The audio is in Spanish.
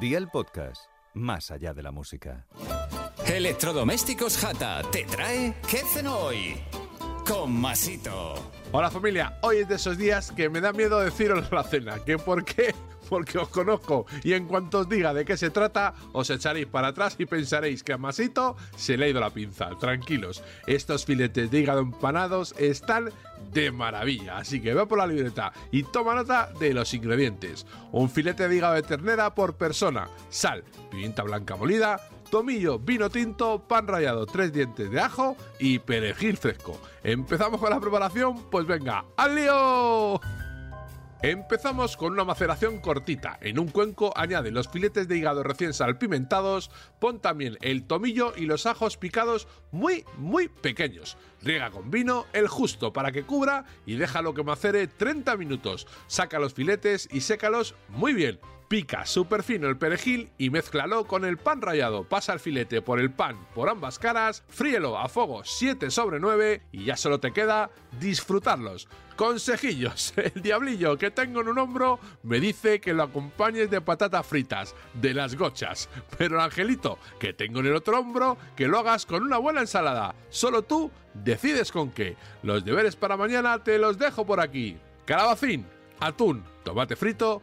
Día el podcast, más allá de la música. Electrodomésticos Jata te trae ¿Qué cenó hoy? Con Masito. Hola familia, hoy es de esos días que me da miedo deciros la cena. ¿Que por qué? Porque os conozco y en cuanto os diga de qué se trata, os echaréis para atrás y pensaréis que a Masito se le ha ido la pinza. Tranquilos, estos filetes de hígado empanados están de maravilla, así que ve por la libreta y toma nota de los ingredientes. Un filete de hígado de ternera por persona, sal, pimienta blanca molida, tomillo, vino tinto, pan rallado, tres dientes de ajo y perejil fresco. ¿Empezamos con la preparación? Pues venga, ¡al lío! Empezamos con una maceración cortita. En un cuenco añade los filetes de hígado recién salpimentados, pon también el tomillo y los ajos picados muy, muy pequeños. Riega con vino el justo para que cubra y déjalo que macere 30 minutos. Saca los filetes y sécalos muy bien. Pica súper fino el perejil y mézclalo con el pan rallado. Pasa el filete por el pan por ambas caras, fríelo a fuego 7 sobre 9 y ya solo te queda disfrutarlos. Consejillos, el diablillo que tengo en un hombro me dice que lo acompañes de patatas fritas, de las gochas, pero el angelito que tengo en el otro hombro que lo hagas con una buena ensalada. Solo tú decides con qué. Los deberes para mañana te los dejo por aquí. Calabacín, atún, tomate frito,